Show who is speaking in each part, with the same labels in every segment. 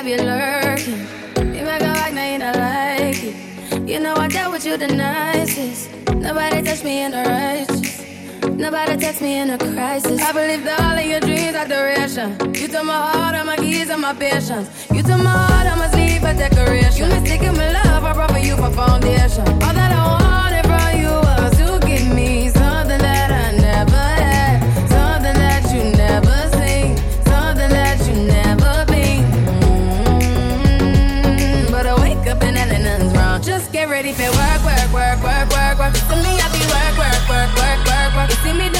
Speaker 1: have you lurking. You make a like, now you not like it. You know I dealt with you the nicest. Nobody touched me in the righteous. Nobody text me in a crisis. I believe that all of your dreams are duration. You took my heart, all my keys, and my patience. You took my heart, I must leave for decoration. You mistaken my love, I brought for you for foundation. All that I wanted Ready for work, work, work, work, work, work. To me, I be work, work, work, work, work, work. You see me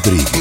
Speaker 2: Rodríguez.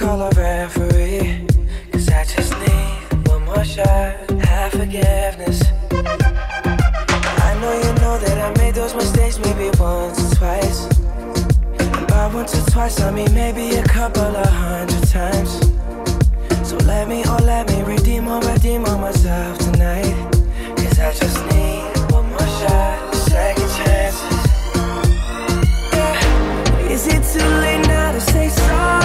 Speaker 3: Call a referee. Cause I just need one more shot, have forgiveness. I know you know that I made those mistakes maybe once or twice. By once or twice, I mean maybe a couple of hundred times. So let me, oh let me redeem or redeem on myself tonight. Cause I just need one more shot, second chances. Yeah. Is it too late now to say sorry?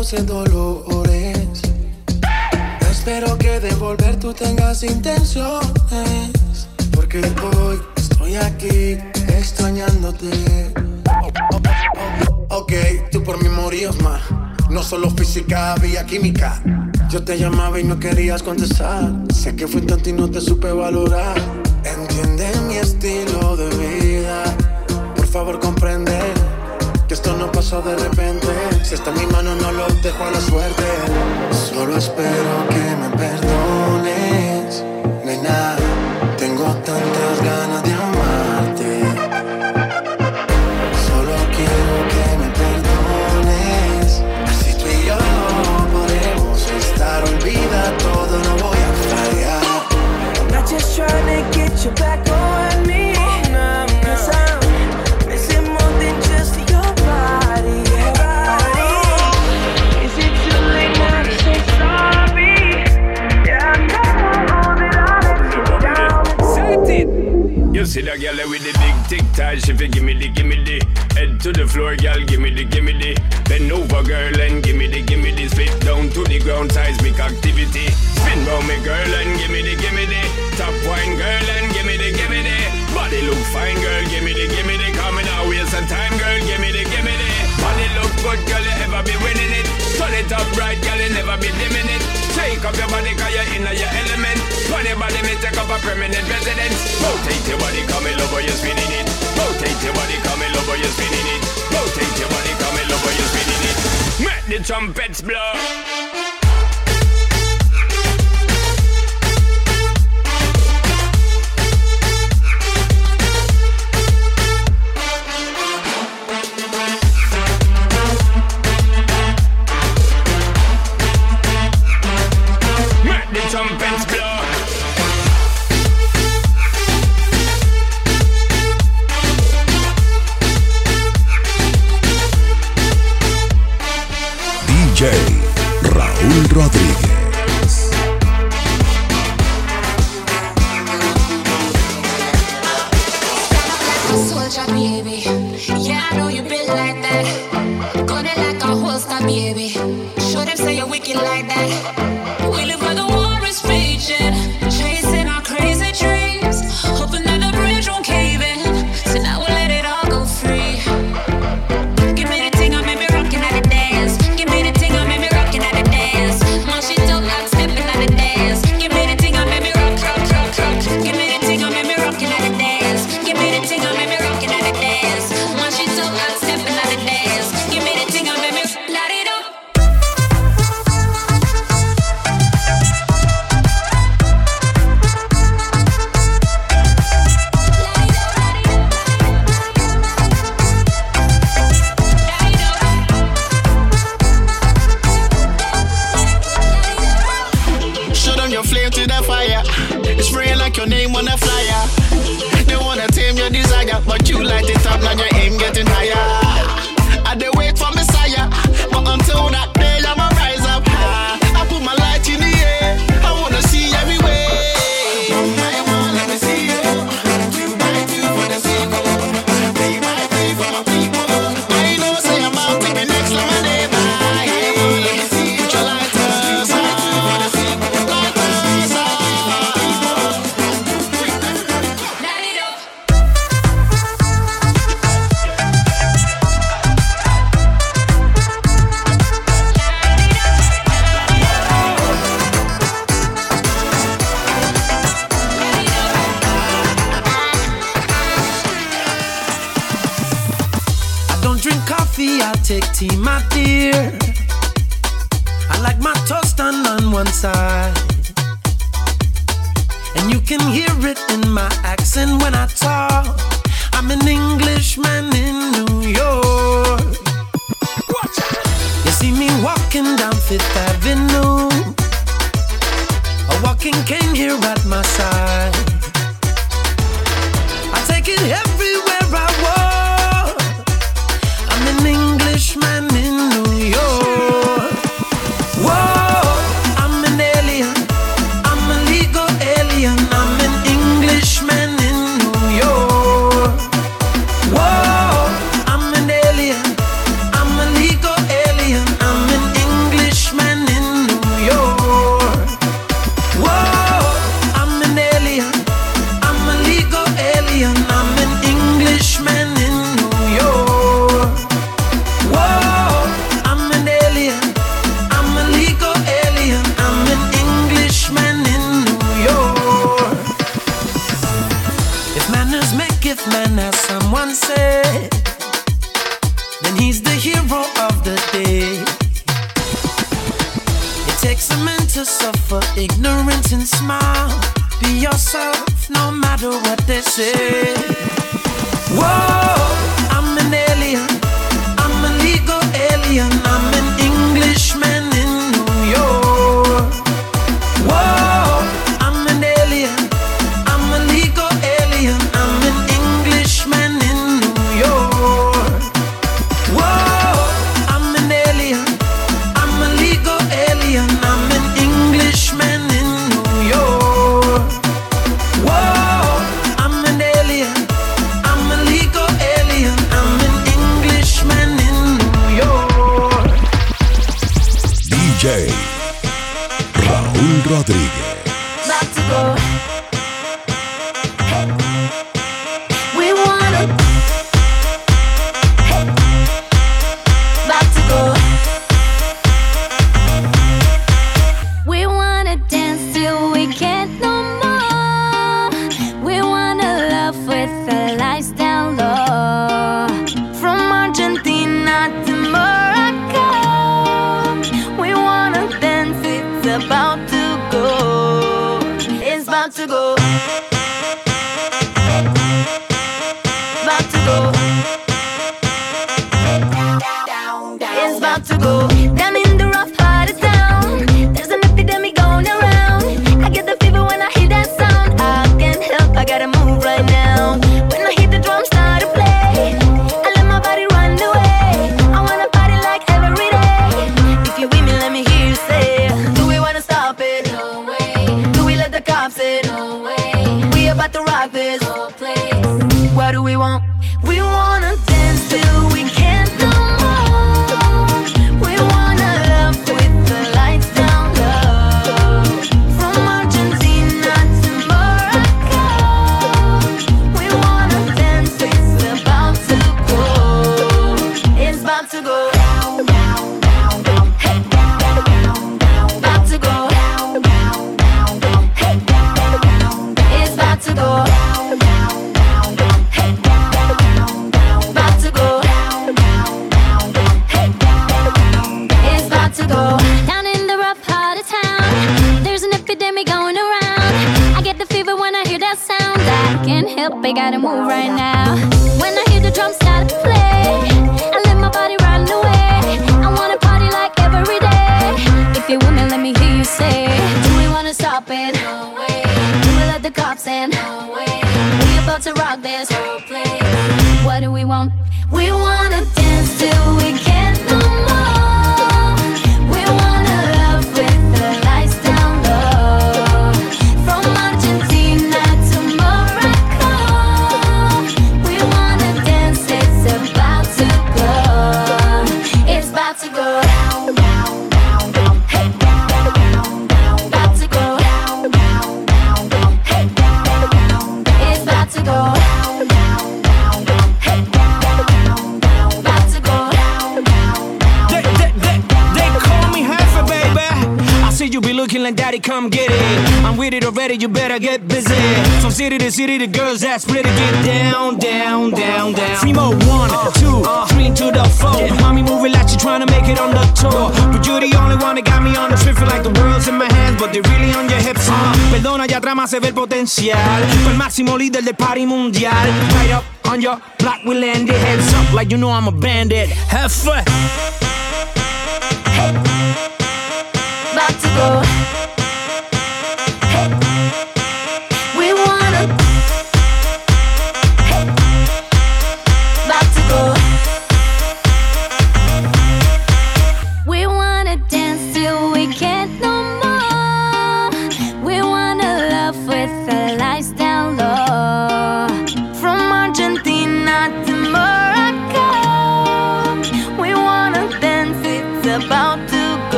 Speaker 4: Causé dolores. Espero que de volver tú tengas intenciones. Porque hoy estoy aquí extrañándote. Ok, tú por mí morías más. No solo física, había química. Yo te llamaba y no querías contestar. Sé que fui tonto y no te supe valorar. Entiende mi estilo de repente. Si está mi mano, no lo dejo a la suerte. Solo espero que me perdones. Nena, tengo tantas ganas See
Speaker 5: that girl with the big tic tac, If you give me the, give me the. Head to the floor, girl, give me the, give me the. Bend over, girl, and give me the, give me the. Spit down to the ground, seismic activity. Spin round me, girl, and give me the, give me the. Top wine, girl, and give me the, give me the. Body look fine, girl, give me the, give me the. Coming out, waste some time, girl, give me the, give me the. Body look good, girl, you ever be winning it. Turn it up right, girl, you never be dimming it. Take up your body, cause you trumpets blow. Make the trumpets blow.
Speaker 6: baby. Show them say you're wicked like that.
Speaker 3: take tea, my dear. I like my toast done on one side. And you can hear it in my accent when I talk. I'm an Englishman in New York. You see me walking down Fifth Avenue. A walking cane here at my side. I take it
Speaker 7: heavy. Rodrigues. hip, I gotta move right now. When I hear the drums start to play, I let my body run away. I wanna party like every day. If you're with me, let me hear you say, Do we wanna stop it? No way. Do we let the cops in? No way. We about to rock this whole place. What do we want? We
Speaker 8: want. and daddy come get it. I'm with it already, you better get busy. From city to city, the girls that's ready to get down, down, down, down. Three more, one, uh, two, uh, three to the four. Yeah. Mommy moving like she trying to make it on the tour. But you're the only one that got me on the trip Feel like the world's in my hands, but they're really on your hips. Uh. Perdona, ya trama se ve el potencial. Fue el máximo líder del party mundial. Right up on your block, we landed. Heads up, like you know I'm a bandit. Have fun.